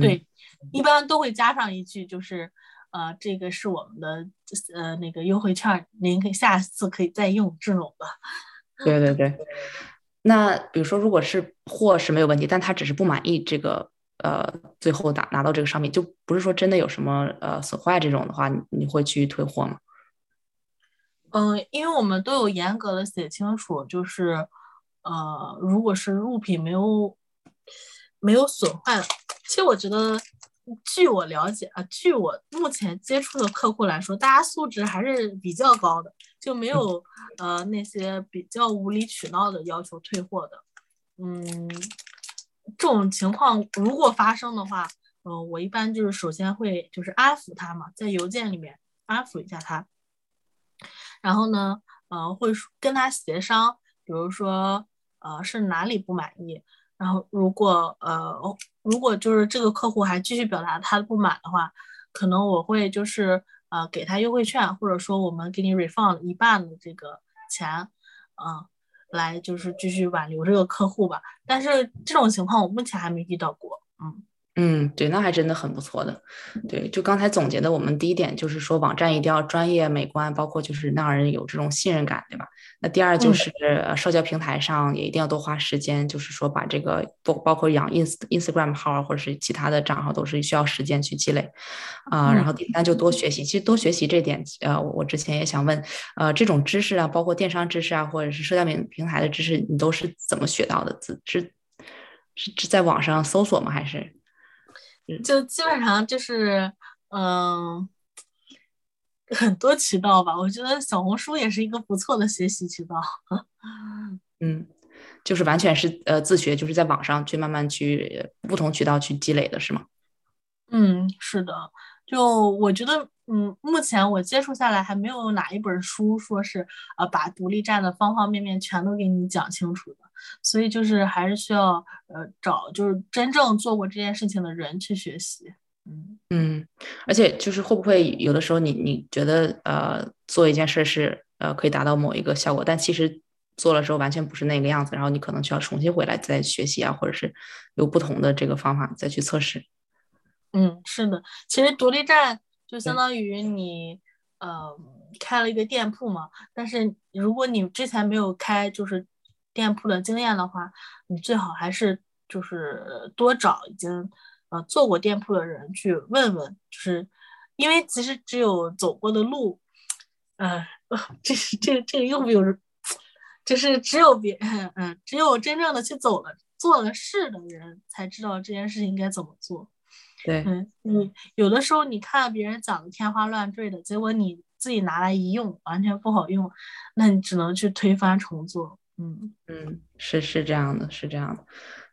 D: 对，一般都会加上一句，就是呃，这个是我们的呃那个优惠券，您可以下次可以再用这种的。
A: 对对对。那比如说，如果是货是没有问题，但他只是不满意这个呃最后拿拿到这个商品，就不是说真的有什么呃损坏这种的话，你你会去退货吗？
D: 嗯，因为我们都有严格的写清楚，就是。呃，如果是物品没有没有损坏，其实我觉得，据我了解啊，据我目前接触的客户来说，大家素质还是比较高的，就没有呃那些比较无理取闹的要求退货的。嗯，这种情况如果发生的话，嗯，我一般就是首先会就是安抚他嘛，在邮件里面安抚一下他，然后呢，呃，会跟他协商，比如说。呃，是哪里不满意？然后如果呃，如果就是这个客户还继续表达他的不满的话，可能我会就是呃给他优惠券，或者说我们给你 refund 一半的这个钱，嗯，来就是继续挽留这个客户吧。但是这种情况我目前还没遇到过，嗯。
A: 嗯，对，那还真的很不错的。对，就刚才总结的，我们第一点就是说，网站一定要专业美观，包括就是让人有这种信任感，对吧？那第二就是社交平台上也一定要多花时间，就是说把这个包包括养 ins Instagram 号或者是其他的账号，都是需要时间去积累啊。然后第三就多学习，其实多学习这点，呃，我之前也想问，呃，这种知识啊，包括电商知识啊，或者是社交平平台的知识，你都是怎么学到的？是是是在网上搜索吗？还是？
D: 就基本上就是，嗯，很多渠道吧。我觉得小红书也是一个不错的学习渠道。
A: 嗯，就是完全是呃自学，就是在网上去慢慢去不同渠道去积累的是吗？
D: 嗯，是的。就我觉得，嗯，目前我接触下来还没有哪一本书说是呃把独立站的方方面面全都给你讲清楚的。所以就是还是需要呃找就是真正做过这件事情的人去学习，
A: 嗯嗯，而且就是会不会有的时候你你觉得呃做一件事是呃可以达到某一个效果，但其实做了之后完全不是那个样子，然后你可能需要重新回来再学习啊，或者是有不同的这个方法再去测试。
D: 嗯，是的，其实独立站就相当于你呃开了一个店铺嘛，但是如果你之前没有开就是。店铺的经验的话，你最好还是就是多找已经呃做过店铺的人去问问，就是因为其实只有走过的路，呃，这是这这个用不用？就是只有别 嗯，只有真正的去走了做了事的人才知道这件事情应该怎么做。
A: 对，
D: 嗯，你有的时候你看别人讲的天花乱坠的，结果你自己拿来一用完全不好用，那你只能去推翻重做。嗯
A: 嗯，是是这样的，是这样的，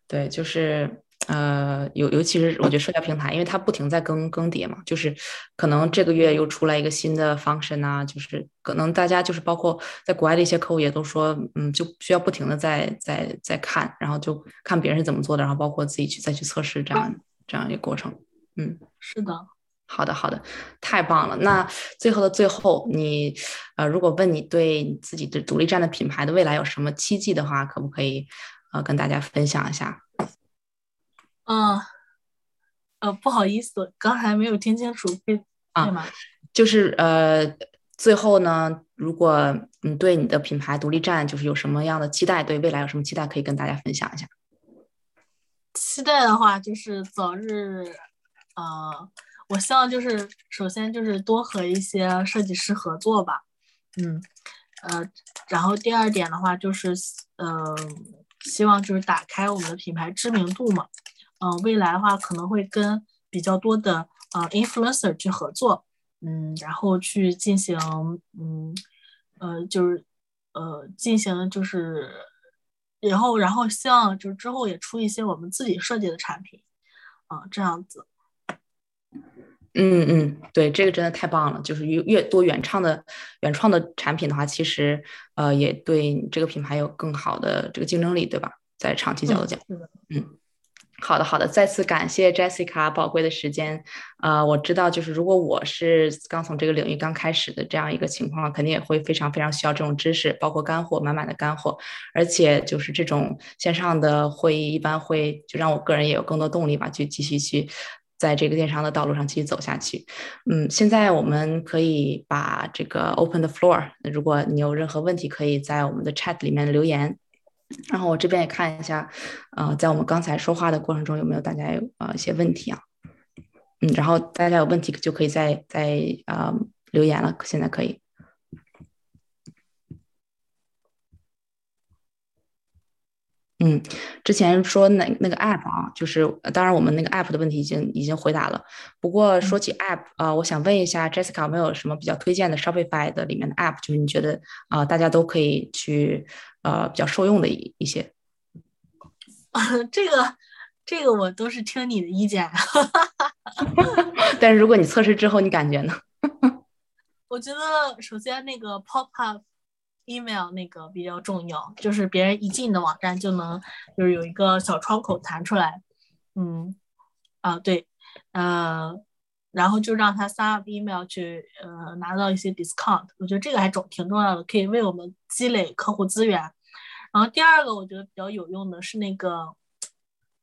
A: 对，就是呃，尤尤其是我觉得社交平台，因为它不停在更更迭嘛，就是可能这个月又出来一个新的 function 啊，就是可能大家就是包括在国外的一些客户也都说，嗯，就需要不停的在在在看，然后就看别人是怎么做的，然后包括自己去再去测试这样这样一个过程。嗯，
D: 是的。
A: 好的，好的，太棒了。那最后的最后，你呃，如果问你对你自己的独立站的品牌的未来有什么期冀的话，可不可以呃跟大家分享一下？
D: 嗯，呃，不好意思，刚才没有听清楚，对
A: 啊？就是呃，最后呢，如果你对你的品牌独立站就是有什么样的期待，对未来有什么期待，可以跟大家分享一下。
D: 期待的话，就是早日，呃，我希望就是首先就是多和一些设计师合作吧，嗯，呃，然后第二点的话就是，呃，希望就是打开我们的品牌知名度嘛，嗯，未来的话可能会跟比较多的呃 influencer 去合作，嗯，然后去进行，嗯，呃，就是呃进行就是。然后，然后希望就是之后也出一些我们自己设计的产品，啊，这样子。
A: 嗯嗯，对，这个真的太棒了。就是越越多原创的原创的产品的话，其实呃也对这个品牌有更好的这个竞争力，对吧？在长期角度讲，嗯。好的，好的，再次感谢 Jessica 宝贵的时间。呃，我知道，就是如果我是刚从这个领域刚开始的这样一个情况，肯定也会非常非常需要这种知识，包括干货，满满的干货。而且就是这种线上的会议，一般会就让我个人也有更多动力吧，去继续去在这个电商的道路上继续走下去。嗯，现在我们可以把这个 open the floor。如果你有任何问题，可以在我们的 chat 里面留言。然后我这边也看一下，呃，在我们刚才说话的过程中有没有大家有呃一些问题啊？嗯，然后大家有问题就可以在在呃留言了，现在可以。嗯，之前说那那个 app 啊，就是当然我们那个 app 的问题已经已经回答了。不过说起 app 啊，我想问一下 Jessica 有没有什么比较推荐的 Shopify 的里面的 app，就是你觉得啊大家都可以去呃比较受用的一一些。
D: 这个这个我都是听你的意见，
A: 但是如果你测试之后你感觉呢？
D: 我觉得首先那个 pop up。Email 那个比较重要，就是别人一进你的网站就能，就是有一个小窗口弹出来，嗯，啊对，呃，然后就让他 sign up email 去，呃，拿到一些 discount，我觉得这个还重挺重要的，可以为我们积累客户资源。然后第二个我觉得比较有用的是那个，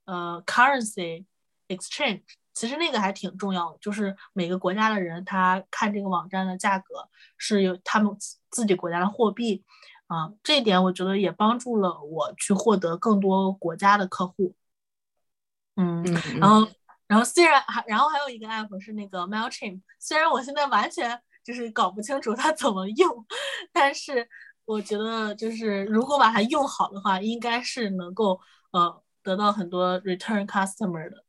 D: 呃，currency exchange。其实那个还挺重要的，就是每个国家的人他看这个网站的价格是有他们自己国家的货币，啊，这一点我觉得也帮助了我去获得更多国家的客户。嗯，然后然后虽然还然后还有一个 app 是那个 Mailchimp，虽然我现在完全就是搞不清楚它怎么用，但是我觉得就是如果把它用好的话，应该是能够呃得到很多 return customer 的。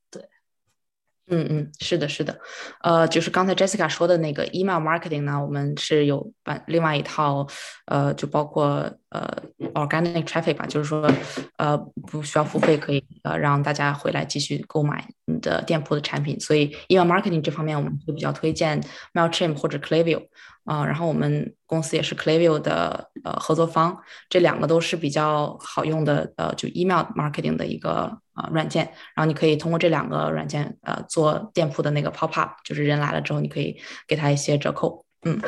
A: 嗯嗯，是的，是的，呃，就是刚才 Jessica 说的那个 email marketing 呢，我们是有办另外一套，呃，就包括呃 organic traffic 吧，就是说，呃，不需要付费，可以呃让大家回来继续购买你的店铺的产品。所以 email marketing 这方面，我们会比较推荐 Mailchimp 或者 Klaviyo。啊，然后我们公司也是 Klaviyo 的呃合作方，这两个都是比较好用的呃，就 email marketing 的一个呃软件。然后你可以通过这两个软件呃做店铺的那个 pop up，就是人来了之后你可以给他一些折扣。嗯，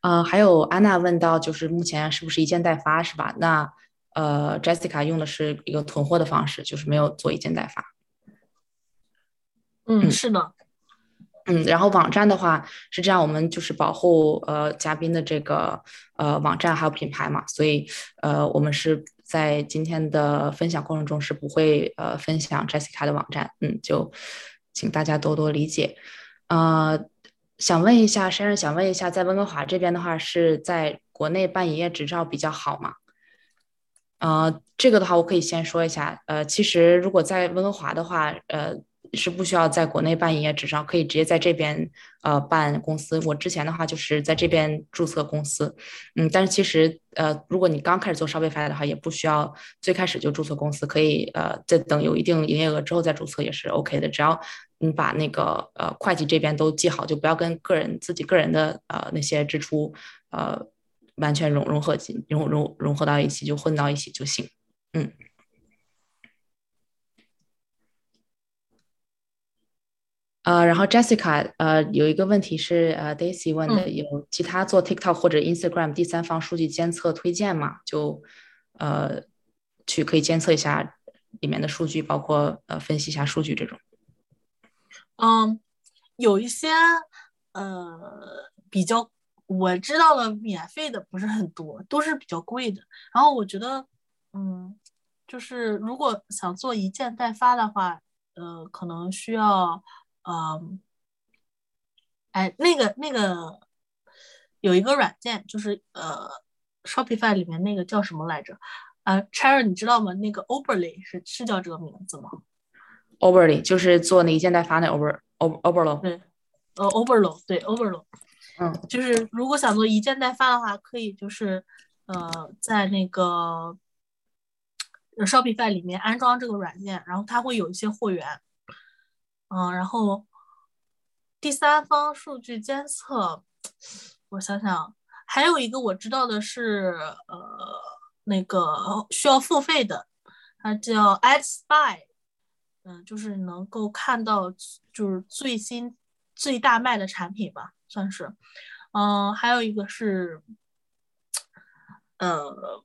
A: 呃，还有安娜问到，就是目前是不是一件代发是吧？那呃 Jessica 用的是一个囤货的方式，就是没有做一件代发。
D: 嗯，是的。
A: 嗯，然后网站的话是这样，我们就是保护呃嘉宾的这个呃网站还有品牌嘛，所以呃我们是在今天的分享过程中是不会呃分享 Jessica 的网站，嗯，就请大家多多理解。呃，想问一下珊珊，想问一下，在温哥华这边的话，是在国内办营业执照比较好吗？呃，这个的话我可以先说一下，呃，其实如果在温哥华的话，呃。是不需要在国内办营业执照，可以直接在这边呃办公司。我之前的话就是在这边注册公司，嗯，但是其实呃，如果你刚开始做 Shopify 的话，也不需要最开始就注册公司，可以呃在等有一定营业额之后再注册也是 OK 的。只要你把那个呃会计这边都记好，就不要跟个人自己个人的呃那些支出呃完全融融合进融融融合到一起，就混到一起就行，嗯。呃，然后 Jessica，呃，有一个问题是，呃，Daisy 问的，有其他做 TikTok 或者 Instagram 第三方数据监测推荐吗？就，呃，去可以监测一下里面的数据，包括呃分析一下数据这种。
D: 嗯，有一些呃比较我知道的免费的不是很多，都是比较贵的。然后我觉得，嗯，就是如果想做一件代发的话，呃，可能需要。嗯，哎，那个那个有一个软件，就是呃，Shopify 里面那个叫什么来着？呃，Cherry，你知道吗？那个 Oberly 是是叫这个名字吗
A: ？Oberly 就是做那一件代发那 Ober Oberlo。
D: 对，呃，Oberlo，对，Oberlo。嗯，就是如果想做一件代发的话，可以就是呃，在那个 Shopify 里面安装这个软件，然后它会有一些货源。嗯，然后第三方数据监测，我想想，还有一个我知道的是，呃，那个需要付费的，它叫 AdSpy，嗯，就是能够看到就是最新最大卖的产品吧，算是，嗯，还有一个是，呃，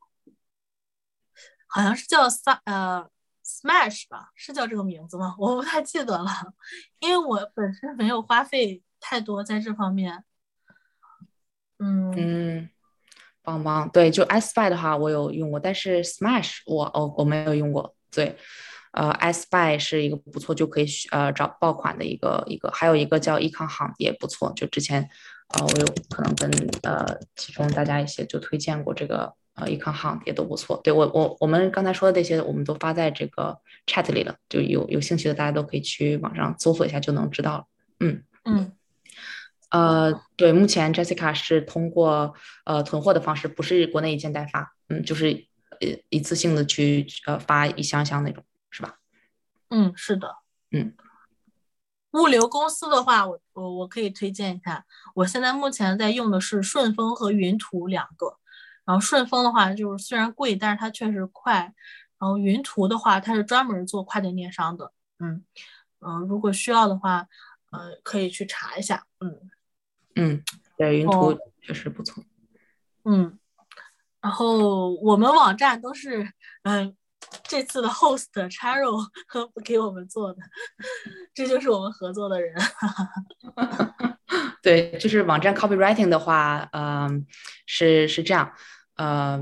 D: 好像是叫三呃。Smash 吧，是叫这个名字吗？我不太记得了，因为我本身没有花费太多在这方面。嗯
A: 嗯，棒棒，对，就 SBuy 的话，我有用过，但是 Smash 我哦我没有用过。对，呃，SBuy 是一个不错，就可以呃找爆款的一个一个，还有一个叫 Econ 行也不错，就之前呃我有可能跟呃其中大家一些就推荐过这个。呃，econ hunt 也都不错。对我，我我们刚才说的这些，我们都发在这个 chat 里了，就有有兴趣的大家都可以去网上搜索一下，就能知道了。
D: 嗯嗯。
A: 呃，对，目前 Jessica 是通过呃囤货的方式，不是国内一件代发，嗯，就是呃一次性的去呃发一箱箱那种，是吧？
D: 嗯，是的。
A: 嗯。
D: 物流公司的话，我我我可以推荐一下，我现在目前在用的是顺丰和云图两个。然后顺丰的话，就是虽然贵，但是它确实快。然后云图的话，它是专门做跨境电商的。嗯嗯，如果需要的话，呃，可以去查一下。
A: 嗯嗯，对，云图确实不错。
D: 嗯，然后我们网站都是嗯这次的 host Charo 给我们做的，这就是我们合作的人。
A: 对，就是网站 copywriting 的话，嗯，是是这样。呃，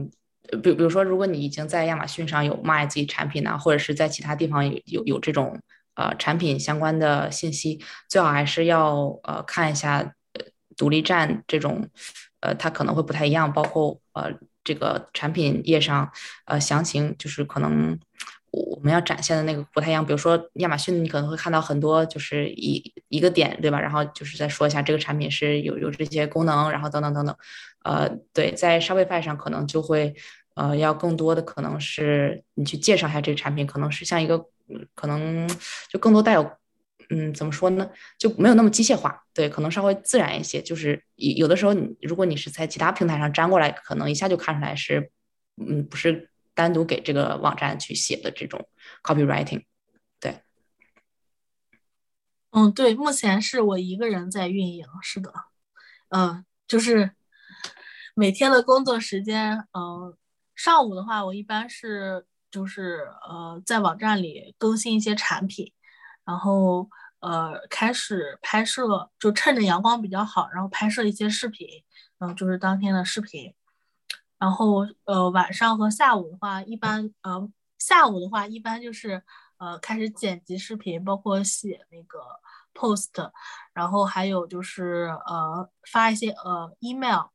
A: 比比如说，如果你已经在亚马逊上有卖自己产品呢，或者是在其他地方有有有这种呃产品相关的信息，最好还是要呃看一下独立站这种，呃，它可能会不太一样，包括呃这个产品页上呃详情，就是可能我们要展现的那个不太一样。比如说亚马逊，你可能会看到很多就是一一个点，对吧？然后就是再说一下这个产品是有有这些功能，然后等等等等。呃，对，在 Shopify 上可能就会，呃，要更多的可能是你去介绍一下这个产品，可能是像一个，可能就更多带有，嗯，怎么说呢，就没有那么机械化，对，可能稍微自然一些。就是有有的时候，你如果你是在其他平台上粘过来，可能一下就看出来是，嗯，不是单独给这个网站去写的这种 copywriting，对。
D: 嗯，对，目前是我一个人在运营，是的，嗯，就是。每天的工作时间，嗯，上午的话，我一般是就是呃，在网站里更新一些产品，然后呃，开始拍摄，就趁着阳光比较好，然后拍摄一些视频，嗯，就是当天的视频。然后呃，晚上和下午的话，一般呃，下午的话一般就是呃，开始剪辑视频，包括写那个 post，然后还有就是呃，发一些呃 email。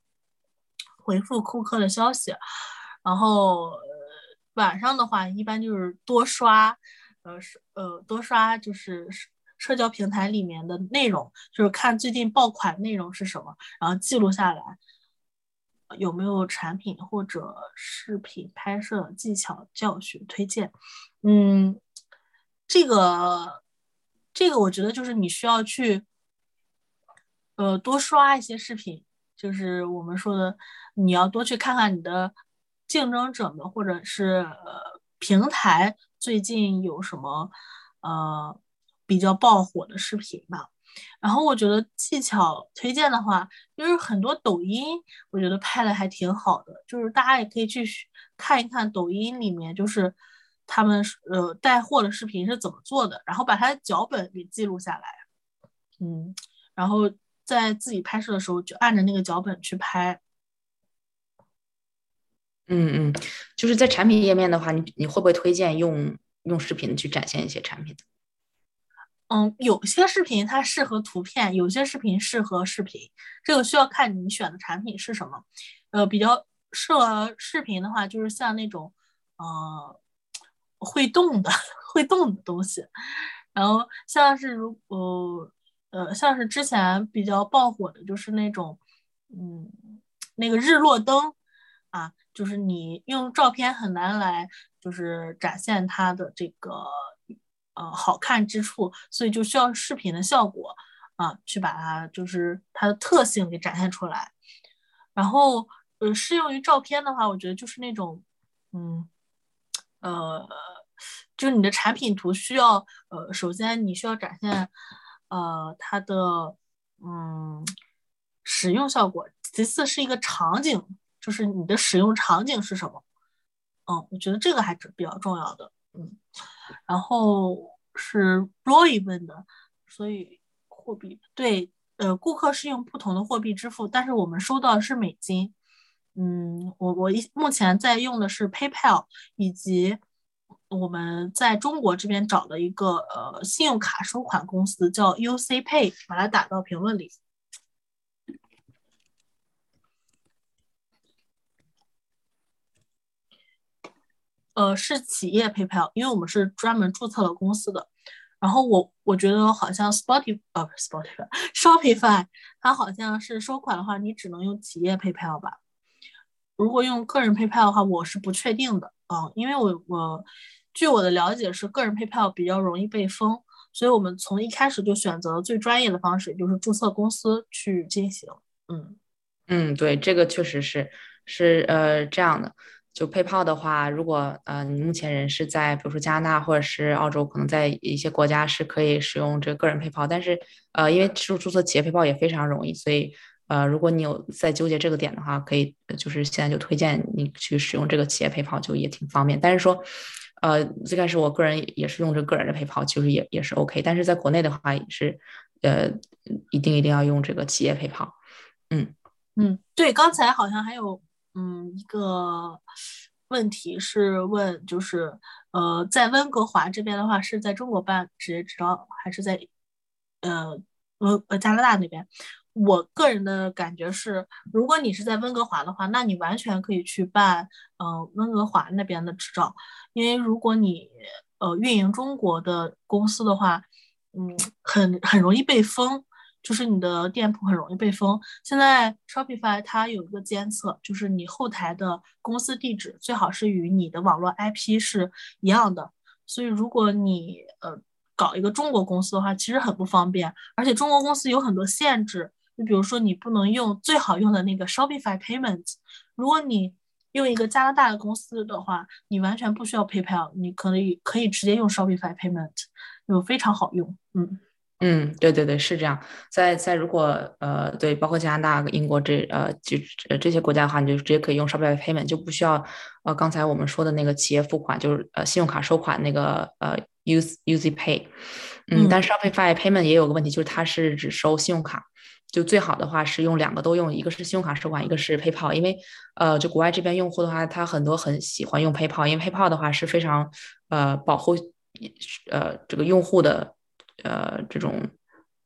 D: 回复顾客的消息，然后晚上的话，一般就是多刷，呃，是呃多刷就是社交平台里面的内容，就是看最近爆款内容是什么，然后记录下来，有没有产品或者视频拍摄技巧教学推荐。嗯，这个这个我觉得就是你需要去，呃，多刷一些视频。就是我们说的，你要多去看看你的竞争者们，或者是呃平台最近有什么呃比较爆火的视频吧。然后我觉得技巧推荐的话，就是很多抖音，我觉得拍的还挺好的，就是大家也可以去看一看抖音里面，就是他们呃带货的视频是怎么做的，然后把他的脚本给记录下来，嗯，然后在自己拍摄的时候就按着那个脚本去拍。
A: 嗯嗯，就是在产品页面的话，你你会不会推荐用用视频去展现一些产品？
D: 嗯，有些视频它适合图片，有些视频适合视频，这个需要看你选的产品是什么。呃，比较适合视频的话，就是像那种呃会动的 会动的东西，然后像是如呃呃像是之前比较爆火的，就是那种嗯那个日落灯啊，就是你用照片很难来就是展现它的这个。呃，好看之处，所以就需要视频的效果啊，去把它就是它的特性给展现出来。然后，呃，适用于照片的话，我觉得就是那种，嗯，呃，就是你的产品图需要，呃，首先你需要展现，呃，它的，嗯，使用效果。其次是一个场景，就是你的使用场景是什么？嗯，我觉得这个还是比较重要的。嗯。然后是 Roy 问的，所以货币对，呃，顾客是用不同的货币支付，但是我们收到的是美金。嗯，我我一目前在用的是 PayPal，以及我们在中国这边找的一个呃信用卡收款公司叫 UC Pay，把它打到评论里。呃，是企业 PayPal，因为我们是专门注册了公司的。然后我我觉得好像 Spotify 呃 Spotify Shopify 它好像是收款的话，你只能用企业 PayPal 吧？如果用个人 PayPal 的话，我是不确定的啊，因为我我据我的了解是个人 PayPal 比较容易被封，所以我们从一开始就选择最专业的方式，就是注册公司去进行。嗯
A: 嗯，对，这个确实是是呃这样的。就 PayPal 的话，如果呃你目前人是在比如说加拿大或者是澳洲，可能在一些国家是可以使用这个个人 PayPal，但是呃因为注注册企业 PayPal 也非常容易，所以呃如果你有在纠结这个点的话，可以就是现在就推荐你去使用这个企业 PayPal，就也挺方便。但是说呃最开始我个人也是用这个人的 PayPal，其实也也是 OK，但是在国内的话也是呃一定一定要用这个企业 PayPal。
D: 嗯嗯，对，刚才好像还有。嗯，一个问题是问，就是呃，在温哥华这边的话，是在中国办职业执照，还是在呃温呃加拿大那边？我个人的感觉是，如果你是在温哥华的话，那你完全可以去办嗯温哥华那边的执照，因为如果你呃运营中国的公司的话，嗯，很很容易被封。就是你的店铺很容易被封。现在 Shopify 它有一个监测，就是你后台的公司地址最好是与你的网络 IP 是一样的。所以如果你呃搞一个中国公司的话，其实很不方便。而且中国公司有很多限制，就比如说你不能用最好用的那个 Shopify Payment。如果你用一个加拿大的公司的话，你完全不需要 PayPal，你可以可以直接用 Shopify Payment，就非常好用。嗯。
A: 嗯，对对对，是这样。在在如果呃，对，包括加拿大、英国这呃，就呃这些国家的话，你就直接可以用 Shopify Payment，就不需要呃刚才我们说的那个企业付款，就是呃信用卡收款那个呃 Use Use Pay。嗯，但 Shopify Payment 也有个问题，就是它是只收信用卡。就最好的话是用两个都用，一个是信用卡收款，一个是 PayPal。因为呃，就国外这边用户的话，他很多很喜欢用 PayPal，因为 PayPal 的话是非常呃保护呃这个用户的。呃，这种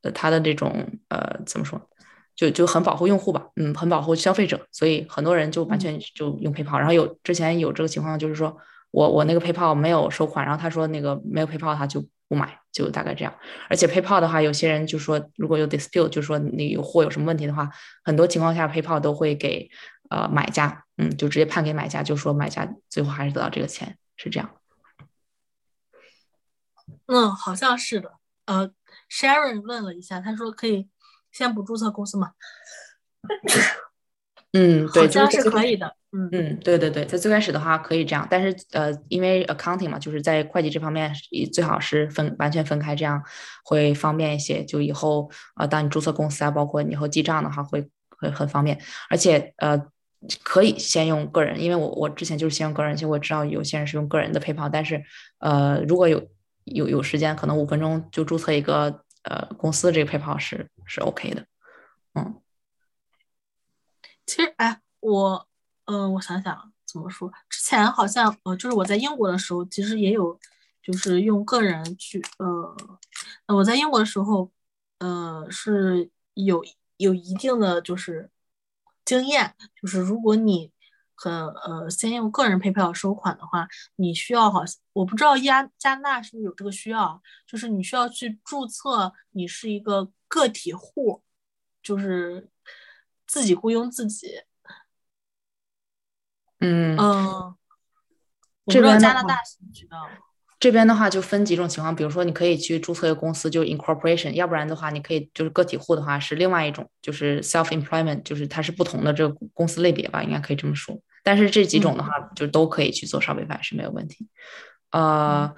A: 呃，它的这种呃，怎么说，就就很保护用户吧，嗯，很保护消费者，所以很多人就完全就用 PayPal。然后有之前有这个情况，就是说我我那个 PayPal 没有收款，然后他说那个没有 PayPal 他就不买，就大概这样。而且 PayPal 的话，有些人就说如果有 dispute，就说你有货有什么问题的话，很多情况下 PayPal 都会给呃买家，嗯，就直接判给买家，就说买家最后还是得到这个钱，是这样。
D: 嗯，好像是的。呃，Sharon 问了一下，他说可以先不注册公司吗？
A: 嗯，对，
D: 好像是可以的。嗯
A: 嗯，对对对，在最开始的话可以这样，但是呃，因为 accounting 嘛，就是在会计这方面最好是分完全分开，这样会方便一些。就以后呃，当你注册公司啊，包括你以后记账的话，会会很方便。而且呃，可以先用个人，因为我我之前就是先用个人，其实我知道有些人是用个人的 PayPal，但是呃，如果有有有时间，可能五分钟就注册一个呃公司这个陪跑是是 OK 的。嗯，
D: 其实哎，我。嗯，我想想怎么说。之前好像呃，就是我在英国的时候，其实也有，就是用个人去呃，我在英国的时候，呃，是有有一定的就是经验，就是如果你很呃先用个人 PayPal 收款的话，你需要好像我不知道加加拿大是不是有这个需要，就是你需要去注册你是一个个体户，就是自己雇佣自己。
A: 嗯
D: 嗯，
A: 这边
D: 加拿大知道。
A: 这边的话就分几种情况，比如说你可以去注册一个公司，就是 incorporation，要不然的话你可以就是个体户的话是另外一种，就是 self employment，就是它是不同的这个公司类别吧，应该可以这么说。但是这几种的话就都可以去做 Shopify 是没有问题。呃，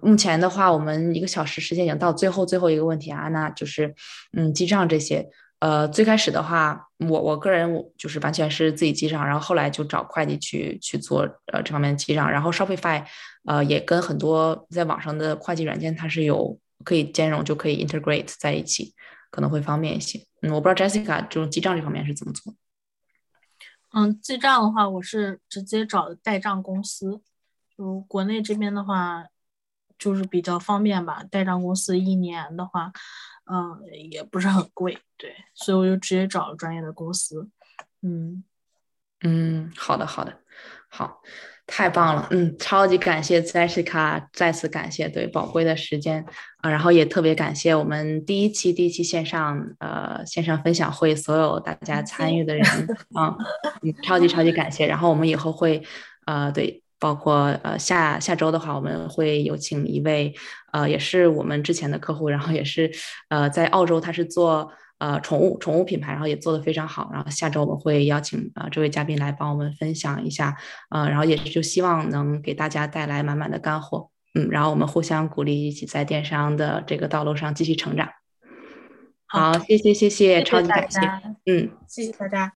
A: 目前的话我们一个小时时间已经到最后最后一个问题啊，那就是嗯记账这些。呃，最开始的话，我我个人我就是完全是自己记账，然后后来就找会计去去做呃这方面记账，然后 Shopify 呃也跟很多在网上的会计软件它是有可以兼容，就可以 integrate 在一起，可能会方便一些。嗯，我不知道 Jessica 这种记账这方面是怎么做。
D: 嗯，记账的话，我是直接找代账公司，就国内这边的话就是比较方便吧，代账公司一年的话。嗯，也不是很贵，对，所以我就直接找了专业的公司。嗯
A: 嗯，好的好的，好，太棒了，嗯，超级感谢 Jessica，再次感谢对宝贵的时间啊，然后也特别感谢我们第一期第一期线上呃线上分享会所有大家参与的人啊，超级超级感谢，然后我们以后会呃对。包括呃下下周的话，我们会有请一位呃也是我们之前的客户，然后也是呃在澳洲，他是做呃宠物宠物品牌，然后也做的非常好。然后下周我们会邀请呃这位嘉宾来帮我们分享一下，呃然后也就希望能给大家带来满满的干货，嗯，然后我们互相鼓励，一起在电商的这个道路上继续成长。好，谢谢谢谢，超级感谢，嗯，
D: 谢谢大家。